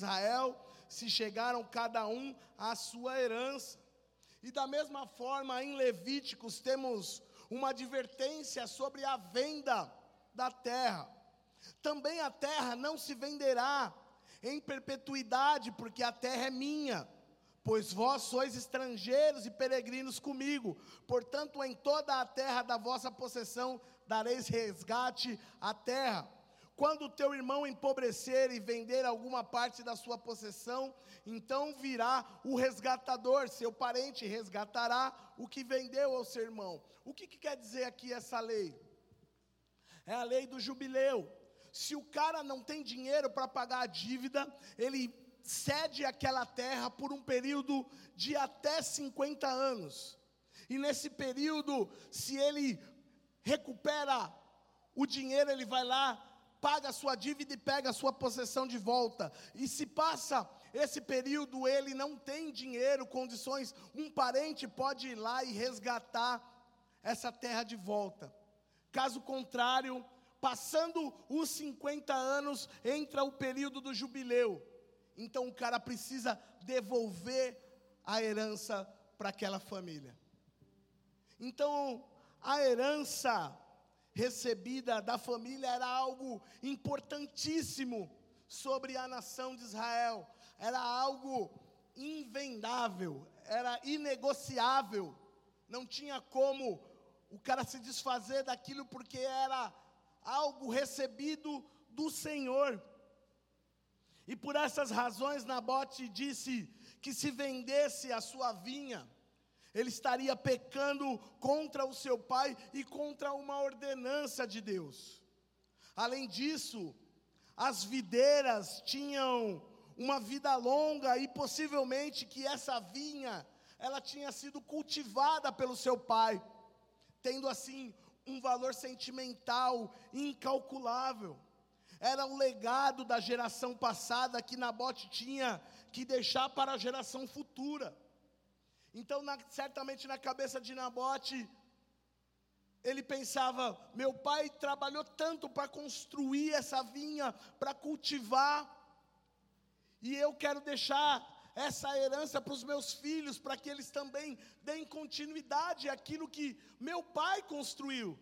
Israel se chegaram cada um à sua herança. E da mesma forma, em Levíticos, temos uma advertência sobre a venda da terra. Também a terra não se venderá em perpetuidade, porque a terra é minha. Pois vós sois estrangeiros e peregrinos comigo, portanto, em toda a terra da vossa possessão dareis resgate à terra. Quando o teu irmão empobrecer e vender alguma parte da sua possessão, então virá o resgatador, seu parente resgatará o que vendeu ao seu irmão. O que, que quer dizer aqui essa lei? É a lei do jubileu. Se o cara não tem dinheiro para pagar a dívida, ele cede aquela terra por um período de até 50 anos. E nesse período, se ele recupera o dinheiro, ele vai lá paga a sua dívida e pega a sua possessão de volta. E se passa esse período, ele não tem dinheiro, condições, um parente pode ir lá e resgatar essa terra de volta. Caso contrário, passando os 50 anos, entra o período do jubileu. Então o cara precisa devolver a herança para aquela família. Então, a herança recebida da família era algo importantíssimo sobre a nação de Israel, era algo invendável, era inegociável, não tinha como o cara se desfazer daquilo porque era algo recebido do Senhor. E por essas razões Nabote disse que se vendesse a sua vinha, ele estaria pecando contra o seu pai e contra uma ordenança de Deus. Além disso, as videiras tinham uma vida longa e possivelmente que essa vinha, ela tinha sido cultivada pelo seu pai, tendo assim um valor sentimental incalculável. Era o legado da geração passada que Nabote tinha que deixar para a geração futura. Então, na, certamente na cabeça de Nabote, ele pensava: meu pai trabalhou tanto para construir essa vinha, para cultivar, e eu quero deixar essa herança para os meus filhos, para que eles também deem continuidade àquilo que meu pai construiu.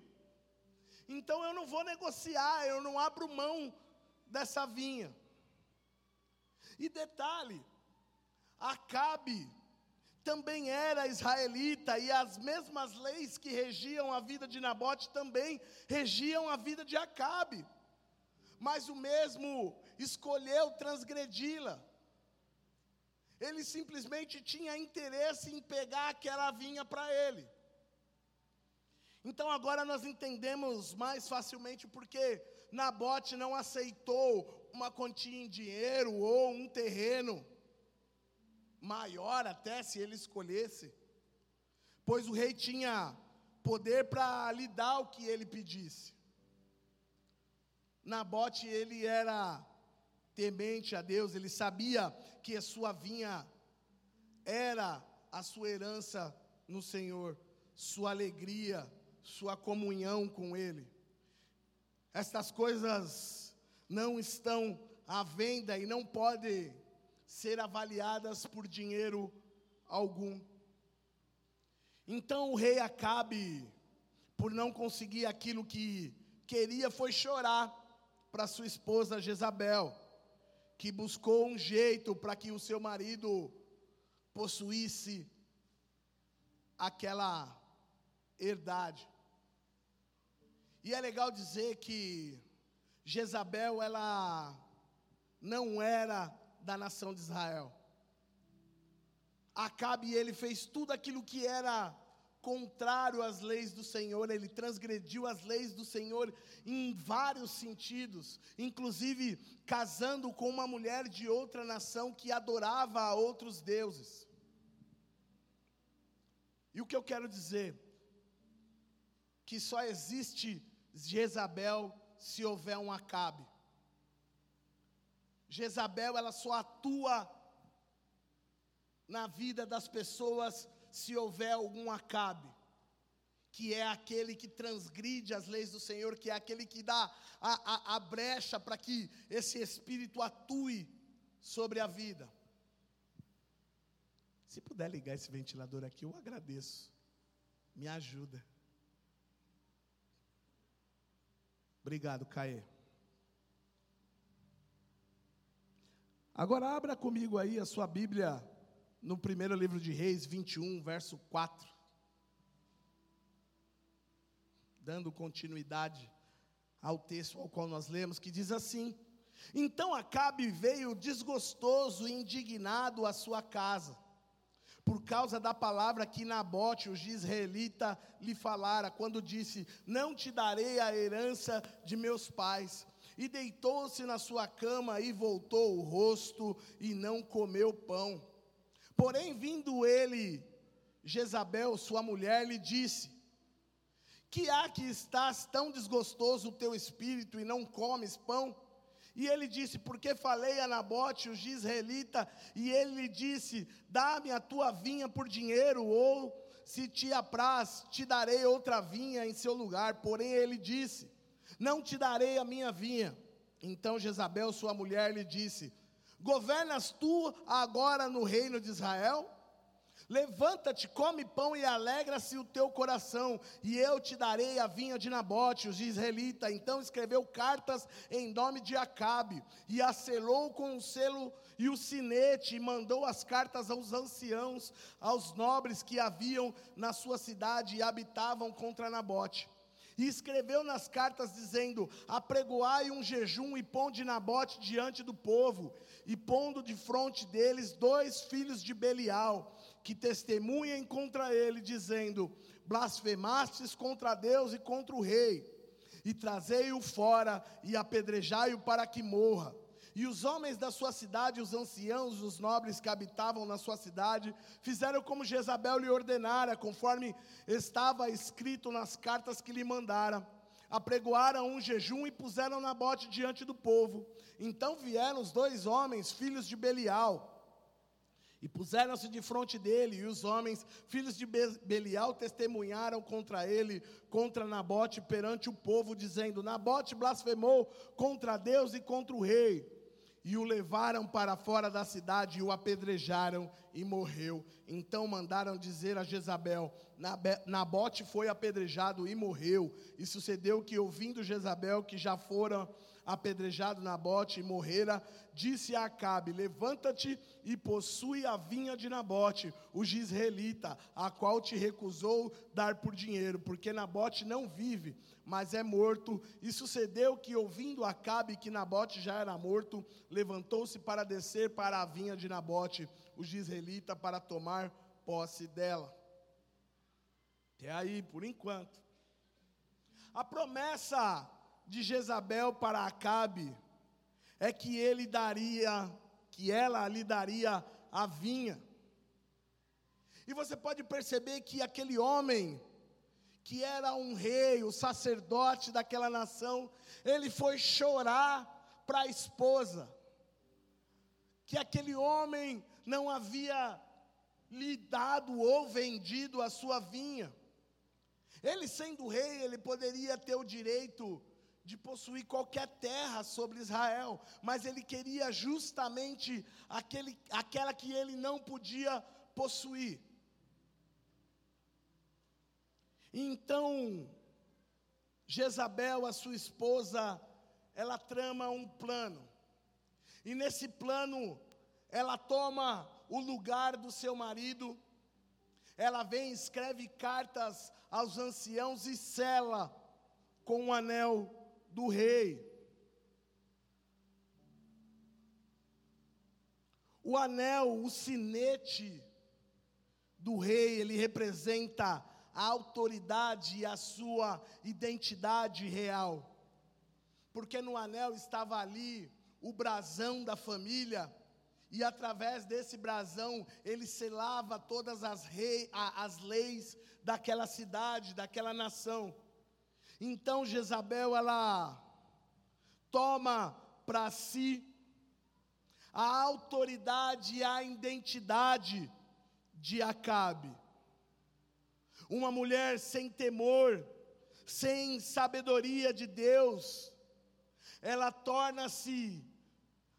Então eu não vou negociar, eu não abro mão dessa vinha. E detalhe, Acabe também era israelita e as mesmas leis que regiam a vida de Nabote também regiam a vida de Acabe. Mas o mesmo escolheu transgredi-la. Ele simplesmente tinha interesse em pegar aquela vinha para ele. Então agora nós entendemos mais facilmente porque Nabote não aceitou uma quantia em dinheiro ou um terreno maior até se ele escolhesse, pois o rei tinha poder para lhe dar o que ele pedisse. Nabote, ele era temente a Deus, ele sabia que a sua vinha era a sua herança no Senhor, sua alegria, sua comunhão com Ele. Estas coisas não estão à venda e não podem ser avaliadas por dinheiro algum. Então o rei Acabe, por não conseguir aquilo que queria, foi chorar para sua esposa Jezabel, que buscou um jeito para que o seu marido possuísse aquela herdade. E é legal dizer que Jezabel, ela não era da nação de Israel. Acabe ele fez tudo aquilo que era contrário às leis do Senhor, ele transgrediu as leis do Senhor em vários sentidos, inclusive casando com uma mulher de outra nação que adorava a outros deuses. E o que eu quero dizer? Que só existe Jezabel se houver um Acabe. Jezabel, ela só atua na vida das pessoas se houver algum acabe, que é aquele que transgride as leis do Senhor, que é aquele que dá a, a, a brecha para que esse espírito atue sobre a vida. Se puder ligar esse ventilador aqui, eu agradeço. Me ajuda. Obrigado, Caê. Agora abra comigo aí a sua Bíblia no primeiro livro de Reis 21, verso 4. Dando continuidade ao texto ao qual nós lemos, que diz assim: Então Acabe veio desgostoso e indignado à sua casa por causa da palavra que Nabote, o israelita, lhe falara, quando disse: Não te darei a herança de meus pais. E deitou-se na sua cama e voltou o rosto e não comeu pão. Porém, vindo ele, Jezabel, sua mulher, lhe disse: Que há que estás tão desgostoso o teu espírito e não comes pão? E ele disse: Porque falei a Nabote, o israelita, e ele lhe disse: Dá-me a tua vinha por dinheiro, ou se te apraz, te darei outra vinha em seu lugar. Porém, ele disse: Não te darei a minha vinha. Então Jezabel, sua mulher, lhe disse: Governas tu agora no reino de Israel? Levanta-te, come pão e alegra-se o teu coração, e eu te darei a vinha de Nabote, os israelita. Então escreveu cartas em nome de Acabe, e a selou com o selo e o sinete, e mandou as cartas aos anciãos, aos nobres que haviam na sua cidade e habitavam contra Nabote. E escreveu nas cartas dizendo: Apregoai um jejum e ponde Nabote diante do povo, e pondo de frente deles dois filhos de Belial que testemunhem contra ele, dizendo: Blasfemastes contra Deus e contra o rei, e trazei-o fora e apedrejai-o para que morra. E os homens da sua cidade, os anciãos, os nobres que habitavam na sua cidade, fizeram como Jezabel lhe ordenara, conforme estava escrito nas cartas que lhe mandara. Apregoaram um jejum e puseram na bote diante do povo. Então vieram os dois homens, filhos de Belial, e puseram-se de frente dele, e os homens, filhos de Belial, testemunharam contra ele, contra Nabote, perante o povo, dizendo: Nabote blasfemou contra Deus e contra o rei. E o levaram para fora da cidade e o apedrejaram e morreu. Então mandaram dizer a Jezabel: Nabote foi apedrejado e morreu. E sucedeu que, ouvindo Jezabel que já fora apedrejado Nabote e morrera, disse a Acabe: Levanta-te e possui a vinha de Nabote, o gisraelita, a qual te recusou dar por dinheiro, porque Nabote não vive, mas é morto. E sucedeu que, ouvindo Acabe que Nabote já era morto, levantou-se para descer para a vinha de Nabote, o gisraelita, para tomar posse dela. Até aí, por enquanto. A promessa de Jezabel para Acabe é que ele daria, que ela lhe daria a vinha. E você pode perceber que aquele homem, que era um rei, o sacerdote daquela nação, ele foi chorar para a esposa, que aquele homem não havia lhe dado ou vendido a sua vinha. Ele sendo rei, ele poderia ter o direito de possuir qualquer terra sobre Israel, mas ele queria justamente aquele, aquela que ele não podia possuir. Então, Jezabel, a sua esposa, ela trama um plano, e nesse plano, ela toma o lugar do seu marido, ela vem, escreve cartas aos anciãos e sela com um anel do rei. O anel, o sinete do rei, ele representa a autoridade e a sua identidade real. Porque no anel estava ali o brasão da família, e através desse brasão ele selava todas as, rei, as leis daquela cidade, daquela nação. Então Jezabel ela toma para si a autoridade e a identidade de Acabe. Uma mulher sem temor, sem sabedoria de Deus, ela torna-se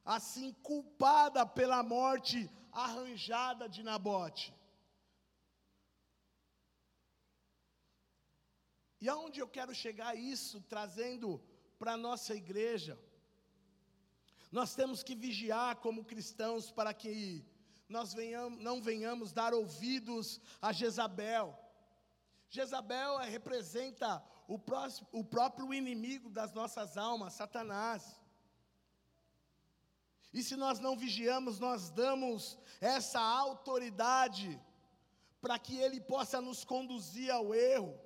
assim culpada pela morte arranjada de Nabote. E aonde eu quero chegar isso, trazendo para a nossa igreja? Nós temos que vigiar como cristãos para que nós venhamos, não venhamos dar ouvidos a Jezabel. Jezabel é, representa o, próximo, o próprio inimigo das nossas almas, Satanás. E se nós não vigiamos, nós damos essa autoridade para que ele possa nos conduzir ao erro.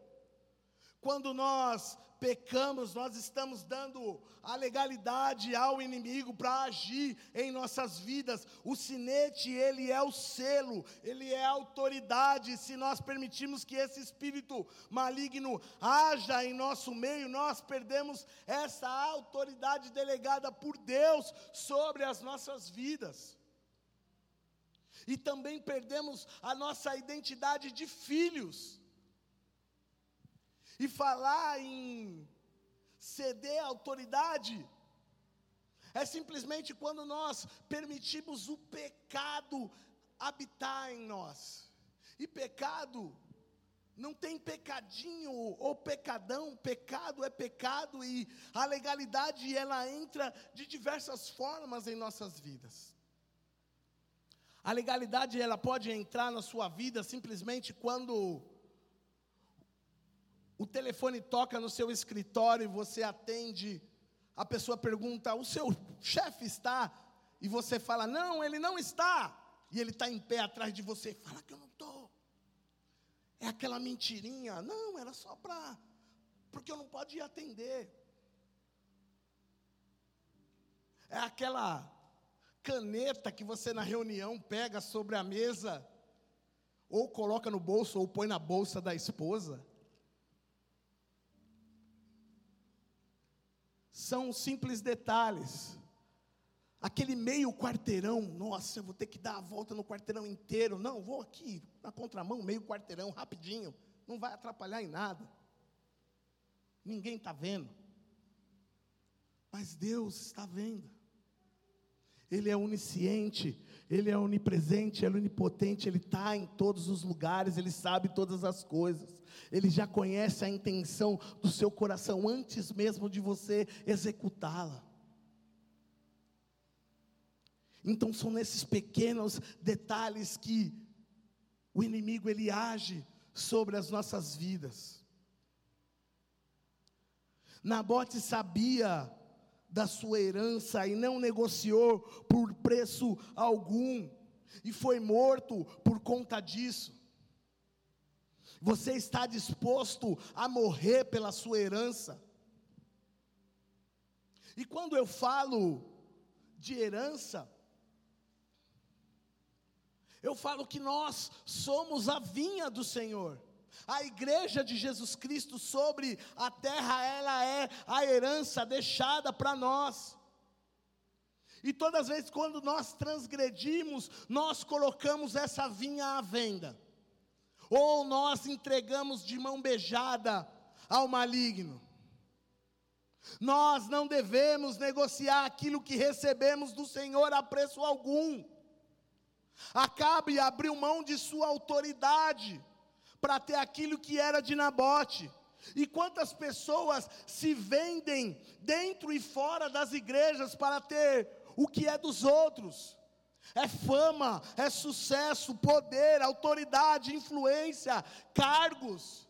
Quando nós pecamos, nós estamos dando a legalidade ao inimigo para agir em nossas vidas. O sinete, ele é o selo, ele é a autoridade. Se nós permitirmos que esse espírito maligno haja em nosso meio, nós perdemos essa autoridade delegada por Deus sobre as nossas vidas. E também perdemos a nossa identidade de filhos. E falar em ceder autoridade é simplesmente quando nós permitimos o pecado habitar em nós. E pecado não tem pecadinho ou pecadão, pecado é pecado e a legalidade ela entra de diversas formas em nossas vidas. A legalidade ela pode entrar na sua vida simplesmente quando o telefone toca no seu escritório e você atende, a pessoa pergunta: o seu chefe está? E você fala: não, ele não está. E ele está em pé atrás de você, fala que eu não estou. É aquela mentirinha, não, era só para, porque eu não podia atender. É aquela caneta que você na reunião pega sobre a mesa, ou coloca no bolso, ou põe na bolsa da esposa. São simples detalhes. Aquele meio quarteirão, nossa, eu vou ter que dar a volta no quarteirão inteiro. Não, vou aqui, na contramão, meio quarteirão, rapidinho. Não vai atrapalhar em nada. Ninguém está vendo. Mas Deus está vendo. Ele é onisciente, Ele é onipresente, Ele é onipotente, Ele está em todos os lugares, Ele sabe todas as coisas. Ele já conhece a intenção do seu coração antes mesmo de você executá-la. Então são nesses pequenos detalhes que o inimigo ele age sobre as nossas vidas. Nabote sabia da sua herança e não negociou por preço algum, e foi morto por conta disso. Você está disposto a morrer pela sua herança? E quando eu falo de herança, eu falo que nós somos a vinha do Senhor. A igreja de Jesus Cristo sobre a terra, ela é a herança deixada para nós. E todas as vezes quando nós transgredimos, nós colocamos essa vinha à venda. Ou nós entregamos de mão beijada ao maligno. Nós não devemos negociar aquilo que recebemos do Senhor a preço algum. Acabe abriu mão de sua autoridade para ter aquilo que era de Nabote. E quantas pessoas se vendem dentro e fora das igrejas para ter o que é dos outros? É fama, é sucesso, poder, autoridade, influência, cargos.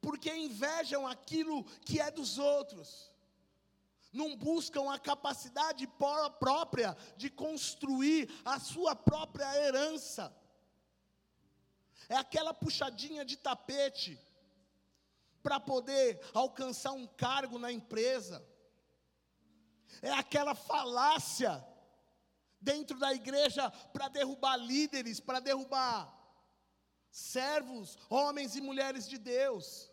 Porque invejam aquilo que é dos outros não buscam a capacidade própria de construir a sua própria herança. É aquela puxadinha de tapete para poder alcançar um cargo na empresa. É aquela falácia dentro da igreja para derrubar líderes, para derrubar servos, homens e mulheres de Deus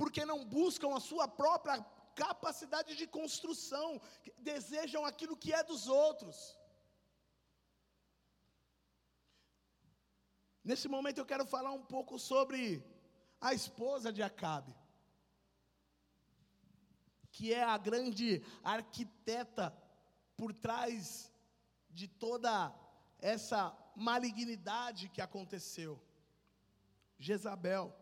porque não buscam a sua própria capacidade de construção, desejam aquilo que é dos outros. Nesse momento eu quero falar um pouco sobre a esposa de Acabe. que é a grande arquiteta por trás de toda essa malignidade que aconteceu. Jezabel.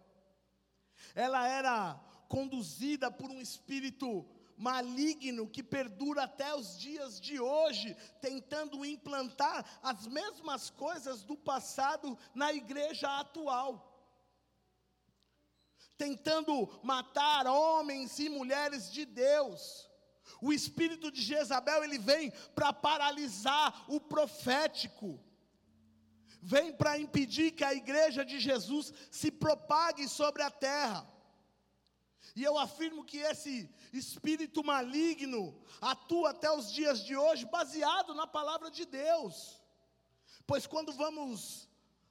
Ela era conduzida por um espírito maligno que perdura até os dias de hoje, tentando implantar as mesmas coisas do passado na igreja atual. Tentando matar homens e mulheres de Deus. O espírito de Jezabel, ele vem para paralisar o profético vem para impedir que a igreja de Jesus se propague sobre a terra. E eu afirmo que esse espírito maligno atua até os dias de hoje baseado na palavra de Deus. Pois quando vamos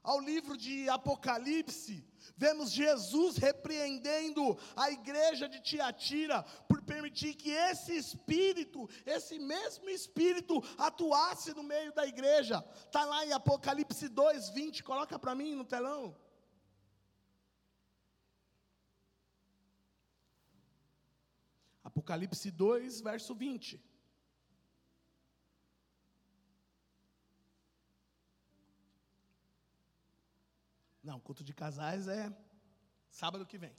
ao livro de Apocalipse, vemos Jesus repreendendo a igreja de Tiatira por permitir que esse espírito, esse mesmo espírito, atuasse no meio da igreja. Está lá em Apocalipse 2, 20, coloca para mim no telão. Apocalipse 2, verso 20. Não, culto de casais é sábado que vem.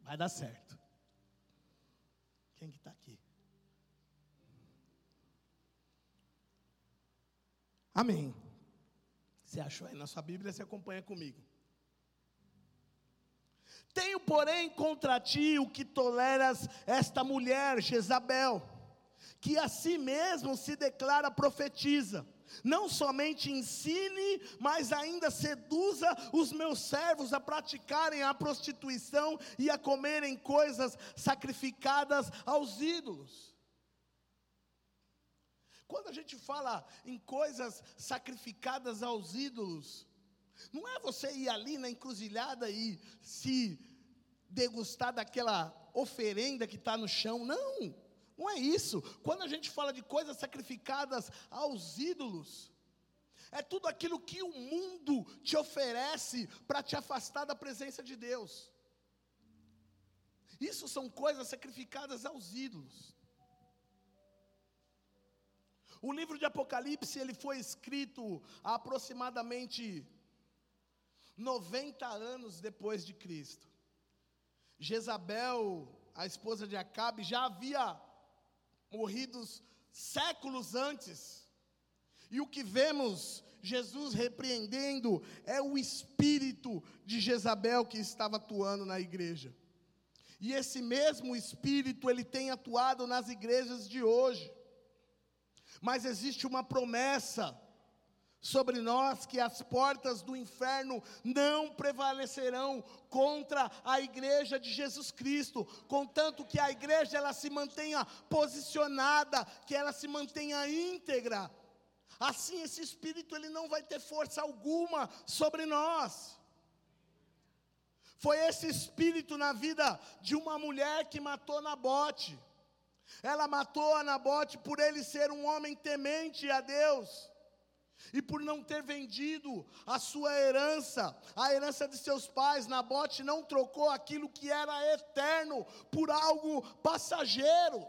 Vai dar certo. Quem que está aqui? Amém. Você achou aí na sua Bíblia, você acompanha comigo. Tenho, porém, contra ti o que toleras esta mulher, Jezabel, que a si mesmo se declara profetiza não somente ensine, mas ainda seduza os meus servos a praticarem a prostituição e a comerem coisas sacrificadas aos ídolos. Quando a gente fala em coisas sacrificadas aos ídolos, não é você ir ali na encruzilhada e se degustar daquela oferenda que está no chão, não. Não é isso. Quando a gente fala de coisas sacrificadas aos ídolos, é tudo aquilo que o mundo te oferece para te afastar da presença de Deus. Isso são coisas sacrificadas aos ídolos. O livro de Apocalipse, ele foi escrito há aproximadamente 90 anos depois de Cristo. Jezabel, a esposa de Acabe, já havia morridos séculos antes. E o que vemos Jesus repreendendo é o espírito de Jezabel que estava atuando na igreja. E esse mesmo espírito ele tem atuado nas igrejas de hoje. Mas existe uma promessa sobre nós que as portas do inferno não prevalecerão contra a igreja de Jesus Cristo, contanto que a igreja ela se mantenha posicionada, que ela se mantenha íntegra. Assim esse espírito ele não vai ter força alguma sobre nós. Foi esse espírito na vida de uma mulher que matou Nabote. Ela matou Nabote por ele ser um homem temente a Deus e por não ter vendido a sua herança, a herança de seus pais, Nabote não trocou aquilo que era eterno por algo passageiro.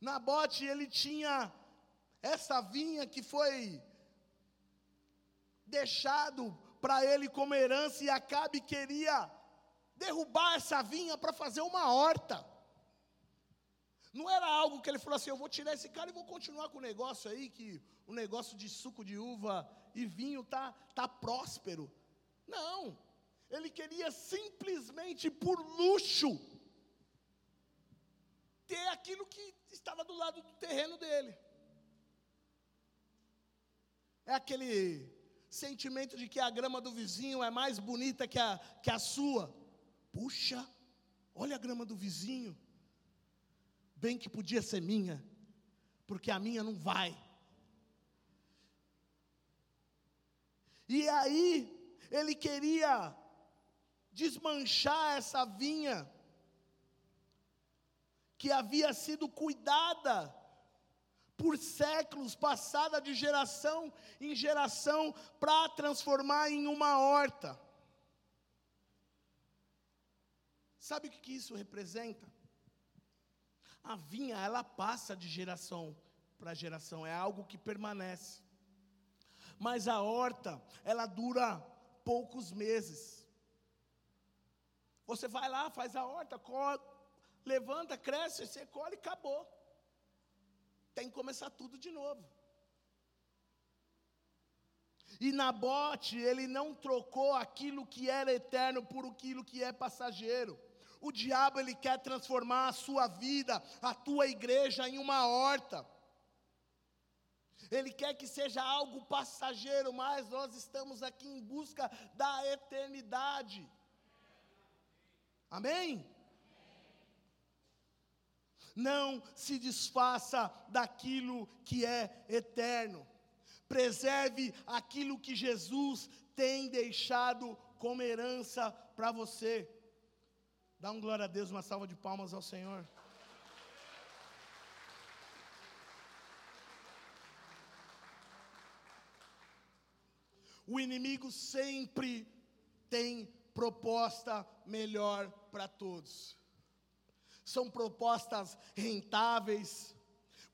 Nabote, ele tinha essa vinha que foi deixado para ele como herança e Acabe queria derrubar essa vinha para fazer uma horta. Não era algo que ele falou assim: eu vou tirar esse cara e vou continuar com o negócio aí, que o negócio de suco de uva e vinho tá, tá próspero. Não. Ele queria simplesmente por luxo ter aquilo que estava do lado do terreno dele. É aquele sentimento de que a grama do vizinho é mais bonita que a, que a sua. Puxa, olha a grama do vizinho bem que podia ser minha, porque a minha não vai. E aí, ele queria desmanchar essa vinha que havia sido cuidada por séculos, passada de geração em geração, para transformar em uma horta. Sabe o que isso representa? A vinha, ela passa de geração para geração, é algo que permanece. Mas a horta, ela dura poucos meses. Você vai lá, faz a horta, levanta, cresce, você colhe e acabou. Tem que começar tudo de novo. E Nabote, ele não trocou aquilo que era eterno por aquilo que é passageiro. O diabo ele quer transformar a sua vida, a tua igreja em uma horta. Ele quer que seja algo passageiro, mas nós estamos aqui em busca da eternidade. Amém? Não se desfaça daquilo que é eterno. Preserve aquilo que Jesus tem deixado como herança para você. Dá um glória a Deus, uma salva de palmas ao Senhor. O inimigo sempre tem proposta melhor para todos. São propostas rentáveis.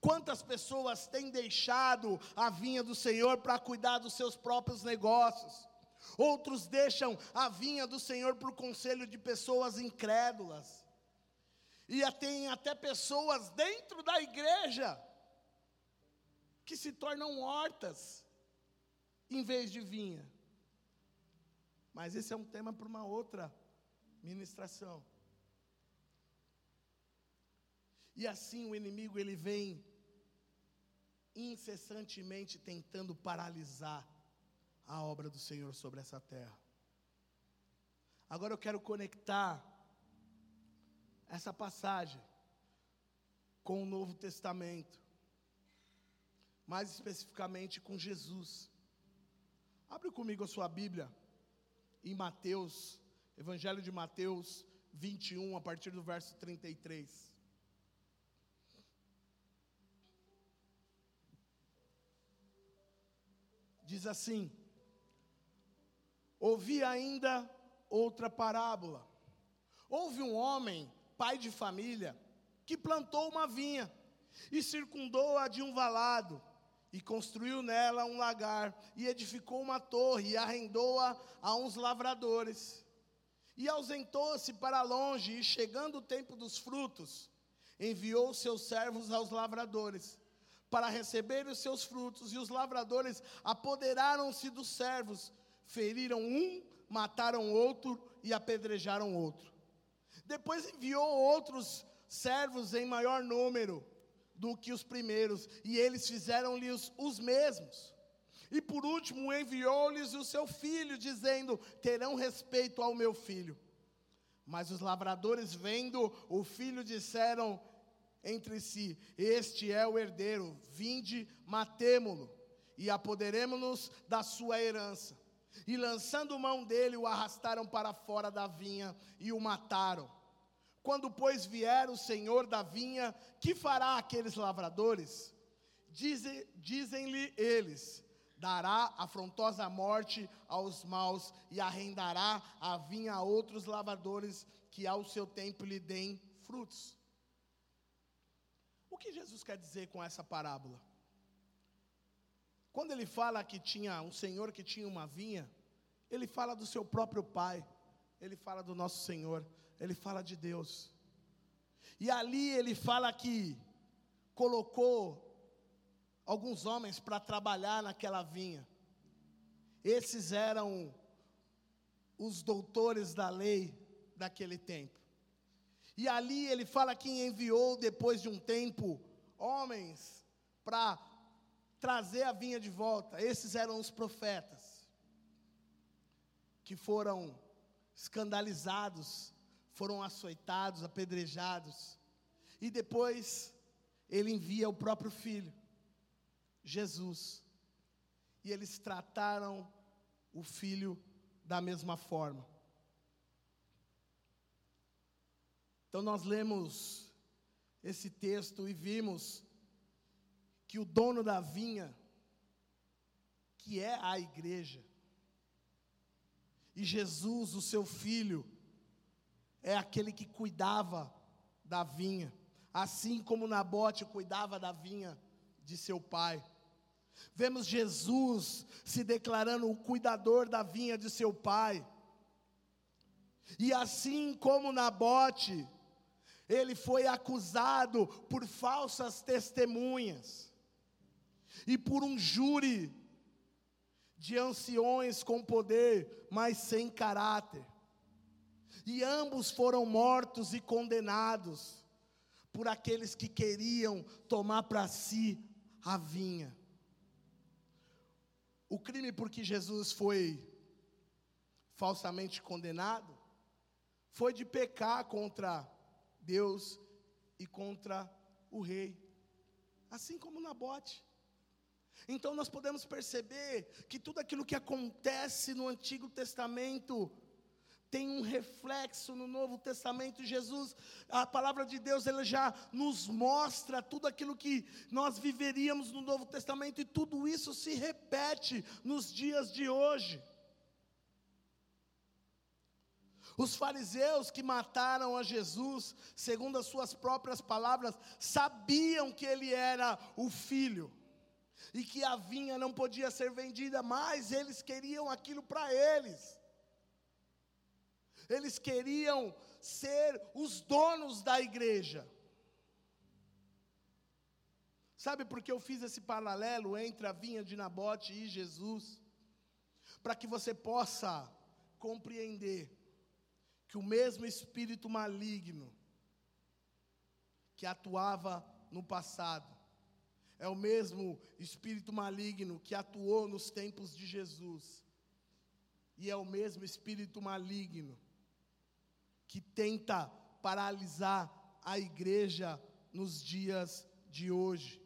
Quantas pessoas têm deixado a vinha do Senhor para cuidar dos seus próprios negócios? Outros deixam a vinha do Senhor por conselho de pessoas incrédulas. E tem até pessoas dentro da igreja que se tornam hortas em vez de vinha. Mas esse é um tema para uma outra ministração. E assim o inimigo ele vem incessantemente tentando paralisar a obra do Senhor sobre essa terra. Agora eu quero conectar essa passagem com o Novo Testamento, mais especificamente com Jesus. Abre comigo a sua Bíblia em Mateus, Evangelho de Mateus 21, a partir do verso 33. Diz assim: Ouvi ainda outra parábola. Houve um homem, pai de família, que plantou uma vinha e circundou-a de um valado, e construiu nela um lagar, e edificou uma torre, e arrendou-a a uns lavradores. E ausentou-se para longe, e chegando o tempo dos frutos, enviou seus servos aos lavradores, para receber os seus frutos, e os lavradores apoderaram-se dos servos, feriram um, mataram outro e apedrejaram outro. Depois enviou outros servos em maior número do que os primeiros, e eles fizeram-lhes os mesmos. E por último enviou-lhes o seu filho, dizendo: Terão respeito ao meu filho. Mas os lavradores, vendo o filho, disseram entre si: Este é o herdeiro, vinde, matemo-lo, e apoderemos-nos da sua herança. E lançando mão dele, o arrastaram para fora da vinha e o mataram. Quando, pois, vier o senhor da vinha, que fará aqueles lavradores? Dizem-lhe eles: dará afrontosa morte aos maus e arrendará a vinha a outros lavradores que ao seu tempo lhe deem frutos. O que Jesus quer dizer com essa parábola? Quando ele fala que tinha um senhor que tinha uma vinha, ele fala do seu próprio pai, ele fala do nosso Senhor, ele fala de Deus. E ali ele fala que colocou alguns homens para trabalhar naquela vinha. Esses eram os doutores da lei daquele tempo. E ali ele fala que enviou, depois de um tempo, homens para trazer a vinha de volta. Esses eram os profetas, que foram escandalizados, foram açoitados, apedrejados. E depois ele envia o próprio filho, Jesus. E eles trataram o filho da mesma forma. Então nós lemos esse texto e vimos que o dono da vinha, que é a igreja, e Jesus, o seu filho, é aquele que cuidava da vinha, assim como Nabote cuidava da vinha de seu pai. Vemos Jesus se declarando o cuidador da vinha de seu pai. E assim como Nabote, ele foi acusado por falsas testemunhas e por um júri de anciões com poder, mas sem caráter. E ambos foram mortos e condenados por aqueles que queriam tomar para si a vinha. O crime por que Jesus foi falsamente condenado foi de pecar contra Deus e contra o rei, assim como Nabote. Então nós podemos perceber que tudo aquilo que acontece no Antigo Testamento tem um reflexo no Novo Testamento. Jesus, a palavra de Deus, ela já nos mostra tudo aquilo que nós viveríamos no Novo Testamento e tudo isso se repete nos dias de hoje. Os fariseus que mataram a Jesus, segundo as suas próprias palavras, sabiam que ele era o filho e que a vinha não podia ser vendida, mas eles queriam aquilo para eles. Eles queriam ser os donos da igreja. Sabe por que eu fiz esse paralelo entre a vinha de Nabote e Jesus? Para que você possa compreender que o mesmo espírito maligno que atuava no passado é o mesmo espírito maligno que atuou nos tempos de Jesus, e é o mesmo espírito maligno que tenta paralisar a igreja nos dias de hoje,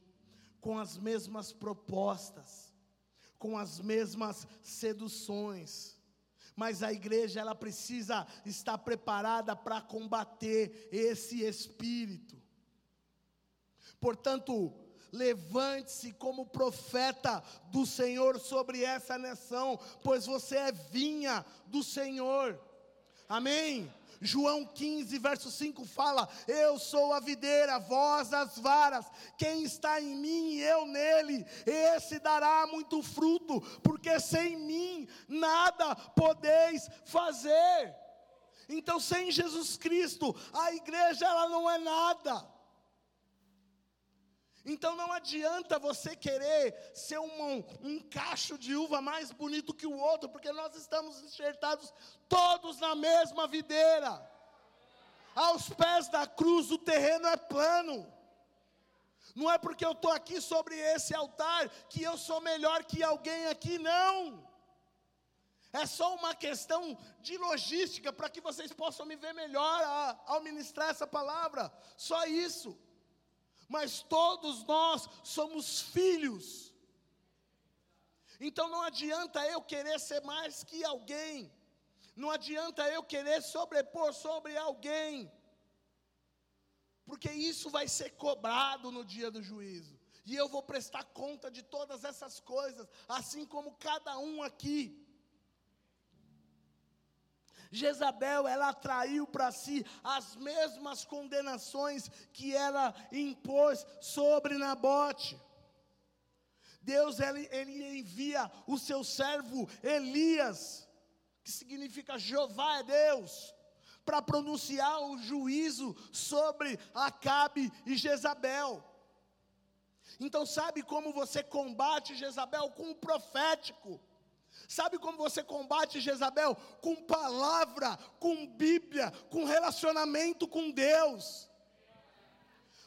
com as mesmas propostas, com as mesmas seduções. Mas a igreja ela precisa estar preparada para combater esse espírito. Portanto, levante-se como profeta do Senhor sobre essa nação, pois você é vinha do Senhor. Amém. João 15, verso 5 fala: Eu sou a videira, vós as varas, quem está em mim e eu nele, esse dará muito fruto, porque sem mim nada podeis fazer. Então, sem Jesus Cristo, a igreja ela não é nada. Então não adianta você querer ser um, um cacho de uva mais bonito que o outro, porque nós estamos enxertados todos na mesma videira. Aos pés da cruz o terreno é plano. Não é porque eu estou aqui sobre esse altar que eu sou melhor que alguém aqui, não. É só uma questão de logística para que vocês possam me ver melhor ao ministrar essa palavra. Só isso mas todos nós somos filhos. Então não adianta eu querer ser mais que alguém, não adianta eu querer sobrepor sobre alguém, porque isso vai ser cobrado no dia do juízo, e eu vou prestar conta de todas essas coisas, assim como cada um aqui. Jezabel, ela atraiu para si as mesmas condenações que ela impôs sobre Nabote. Deus ele, ele envia o seu servo Elias, que significa Jeová é Deus, para pronunciar o juízo sobre Acabe e Jezabel. Então, sabe como você combate Jezabel? Com o profético. Sabe como você combate Jezabel? Com palavra, com Bíblia, com relacionamento com Deus.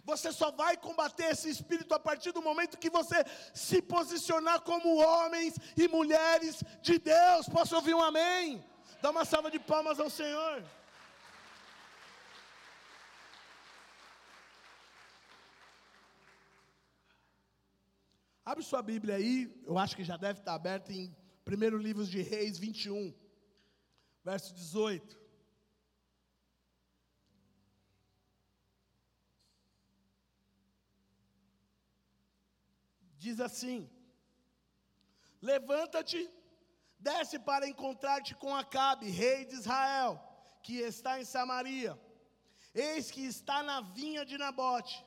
Você só vai combater esse espírito a partir do momento que você se posicionar como homens e mulheres de Deus. Posso ouvir um amém? Dá uma salva de palmas ao Senhor. Abre sua Bíblia aí, eu acho que já deve estar aberta em Primeiro livro de Reis 21, verso 18. Diz assim: Levanta-te, desce para encontrar-te com Acabe, rei de Israel, que está em Samaria, eis que está na vinha de Nabote,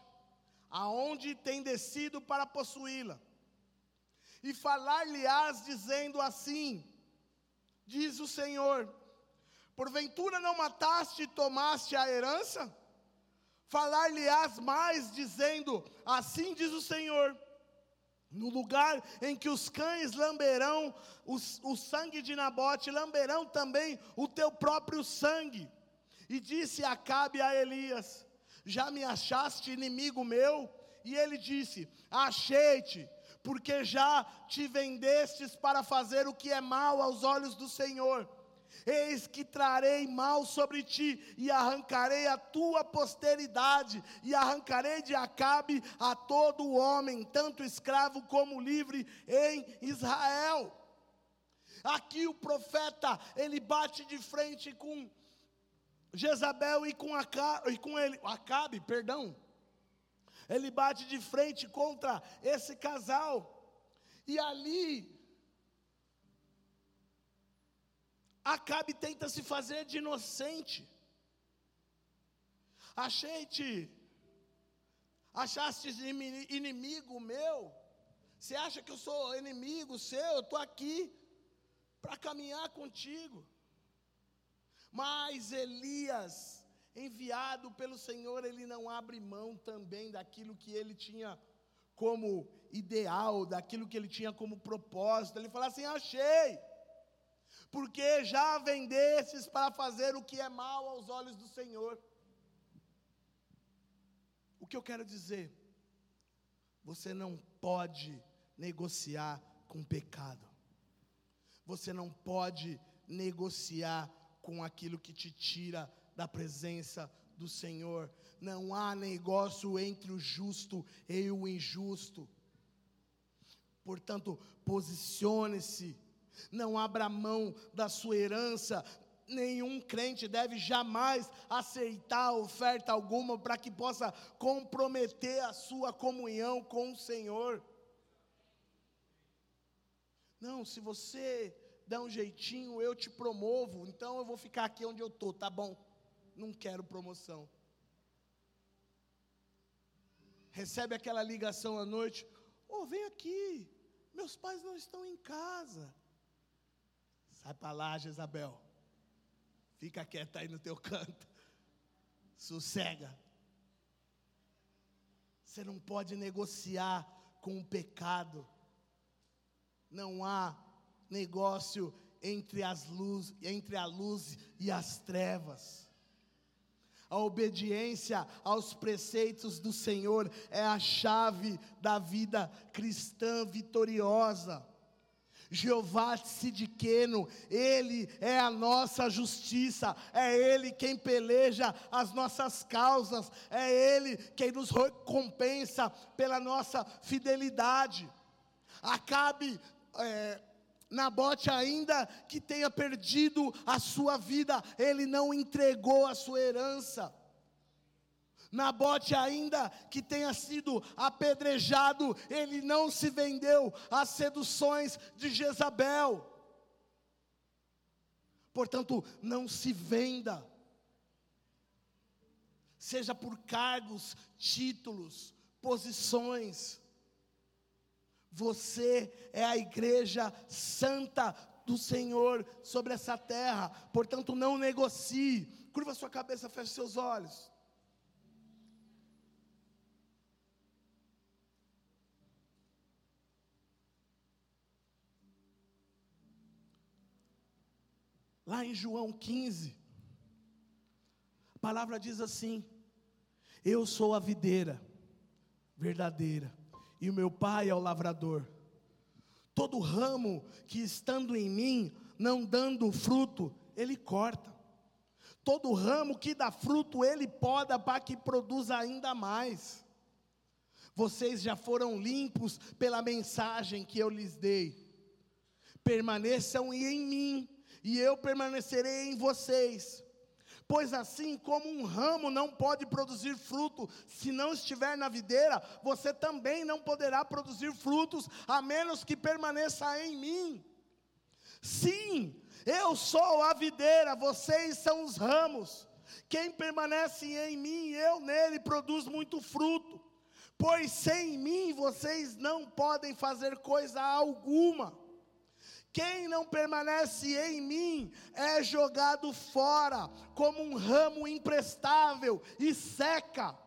aonde tem descido para possuí-la. E falar-lhe-ás dizendo assim: Diz o Senhor: Porventura não mataste e tomaste a herança? Falar-lhe-ás mais, dizendo: Assim diz o Senhor: no lugar em que os cães lamberão o, o sangue de Nabote, lamberão também o teu próprio sangue. E disse Acabe a Elias: Já me achaste inimigo meu? E ele disse: Achei-te, porque já te vendestes para fazer o que é mal aos olhos do Senhor. Eis que trarei mal sobre ti, e arrancarei a tua posteridade, e arrancarei de Acabe a todo homem, tanto escravo como livre, em Israel. Aqui o profeta, ele bate de frente com Jezabel e com, e com ele, Acabe, perdão. Ele bate de frente contra esse casal. E ali Acabe tenta se fazer de inocente. Achei-te, achaste inimigo meu? Você acha que eu sou inimigo seu? Eu estou aqui para caminhar contigo. Mas Elias, enviado pelo Senhor, ele não abre mão também daquilo que ele tinha como ideal, daquilo que ele tinha como propósito. Ele fala assim: Achei porque já vendestes para fazer o que é mal aos olhos do Senhor. O que eu quero dizer? Você não pode negociar com pecado. Você não pode negociar com aquilo que te tira da presença do Senhor. Não há negócio entre o justo e o injusto. Portanto, posicione-se não abra mão da sua herança. Nenhum crente deve jamais aceitar oferta alguma para que possa comprometer a sua comunhão com o Senhor. Não, se você dá um jeitinho, eu te promovo, então eu vou ficar aqui onde eu estou, tá bom? Não quero promoção. Recebe aquela ligação à noite, ô, oh, vem aqui, meus pais não estão em casa. Sai para lá, Jezabel. Fica quieta aí no teu canto. Sossega. Você não pode negociar com o pecado. Não há negócio entre, as luz, entre a luz e as trevas. A obediência aos preceitos do Senhor é a chave da vida cristã vitoriosa. Jeová Sidiqueno, Ele é a nossa justiça, é Ele quem peleja as nossas causas, é Ele quem nos recompensa pela nossa fidelidade. Acabe, é, Nabote, ainda que tenha perdido a sua vida, ele não entregou a sua herança. Nabote, ainda que tenha sido apedrejado, ele não se vendeu às seduções de Jezabel. Portanto, não se venda, seja por cargos, títulos, posições. Você é a igreja santa do Senhor sobre essa terra, portanto, não negocie. Curva sua cabeça, feche seus olhos. Lá em João 15, a palavra diz assim: Eu sou a videira verdadeira, e o meu pai é o lavrador. Todo ramo que estando em mim, não dando fruto, ele corta. Todo ramo que dá fruto, ele poda para que produza ainda mais. Vocês já foram limpos pela mensagem que eu lhes dei. Permaneçam em mim e eu permanecerei em vocês. Pois assim como um ramo não pode produzir fruto se não estiver na videira, você também não poderá produzir frutos a menos que permaneça em mim. Sim, Eu sou a videira, vocês são os ramos. Quem permanece em mim, eu nele, produz muito fruto. Pois sem mim vocês não podem fazer coisa alguma. Quem não permanece em mim é jogado fora, como um ramo imprestável e seca.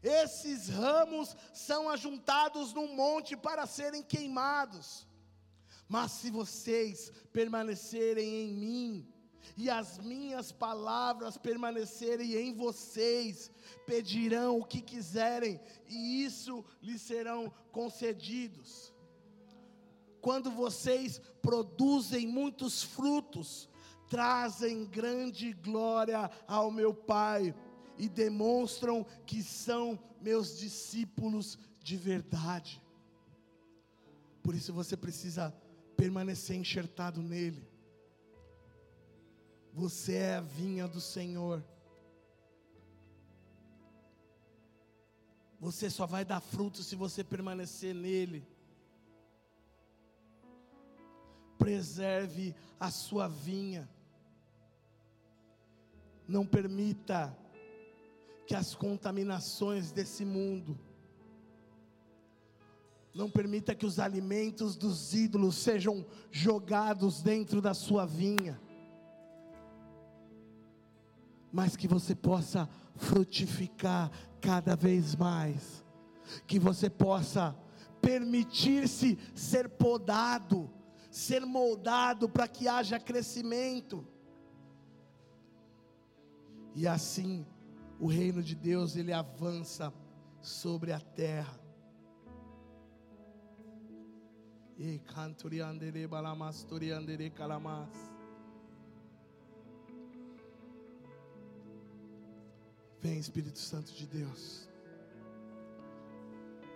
Esses ramos são ajuntados num monte para serem queimados. Mas se vocês permanecerem em mim, e as minhas palavras permanecerem em vocês, pedirão o que quiserem, e isso lhes serão concedidos. Quando vocês produzem muitos frutos, trazem grande glória ao meu Pai e demonstram que são meus discípulos de verdade. Por isso você precisa permanecer enxertado nele. Você é a vinha do Senhor. Você só vai dar fruto se você permanecer nele. Preserve a sua vinha. Não permita que as contaminações desse mundo, não permita que os alimentos dos ídolos sejam jogados dentro da sua vinha, mas que você possa frutificar cada vez mais, que você possa permitir-se ser podado, ser moldado para que haja crescimento, e assim o reino de Deus ele avança sobre a terra. E calamas. Vem Espírito Santo de Deus.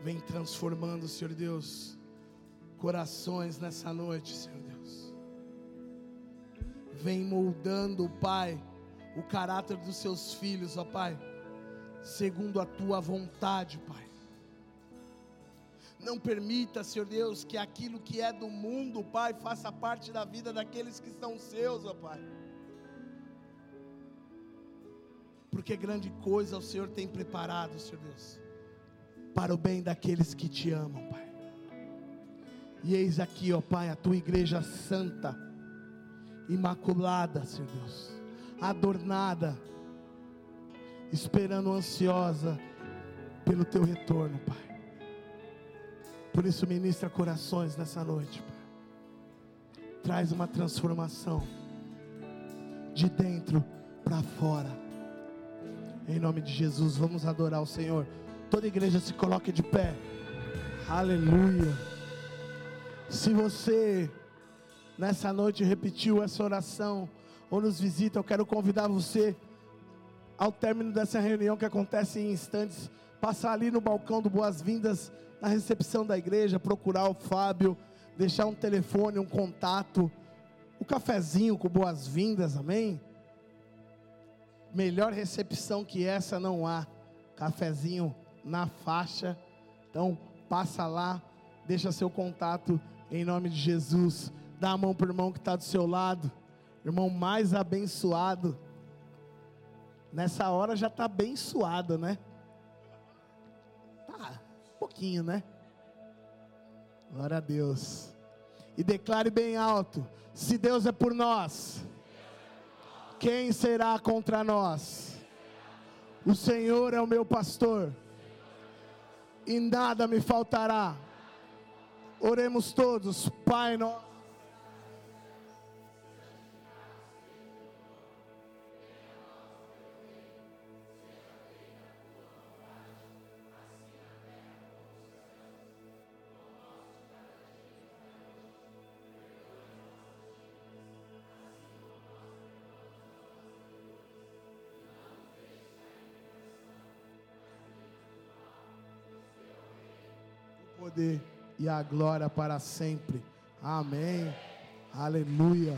Vem transformando, Senhor Deus, corações nessa noite, Senhor Deus. Vem moldando, Pai o caráter dos seus filhos, ó Pai, segundo a tua vontade, Pai. Não permita, Senhor Deus, que aquilo que é do mundo, Pai, faça parte da vida daqueles que são seus, ó Pai. Porque grande coisa o Senhor tem preparado, Senhor Deus, para o bem daqueles que te amam, Pai. E eis aqui, ó Pai, a tua igreja santa, imaculada, Senhor Deus adornada, esperando ansiosa pelo teu retorno, Pai. Por isso, ministra corações nessa noite, Pai. Traz uma transformação de dentro para fora. Em nome de Jesus, vamos adorar o Senhor. Toda igreja se coloque de pé. Aleluia. Se você nessa noite repetiu essa oração, ou nos visita, eu quero convidar você, ao término dessa reunião que acontece em instantes, passar ali no balcão do Boas-Vindas, na recepção da igreja, procurar o Fábio, deixar um telefone, um contato, o um cafezinho com boas-vindas, amém? Melhor recepção que essa não há. Cafezinho na faixa. Então, passa lá, deixa seu contato em nome de Jesus. Dá a mão para o irmão que está do seu lado irmão mais abençoado. Nessa hora já está abençoado, né? Tá, um pouquinho, né? Glória a Deus. E declare bem alto: se Deus é por nós, quem será contra nós? O Senhor é o meu pastor, e nada me faltará. Oremos todos, Pai nosso a glória para sempre. Amém. Aleluia.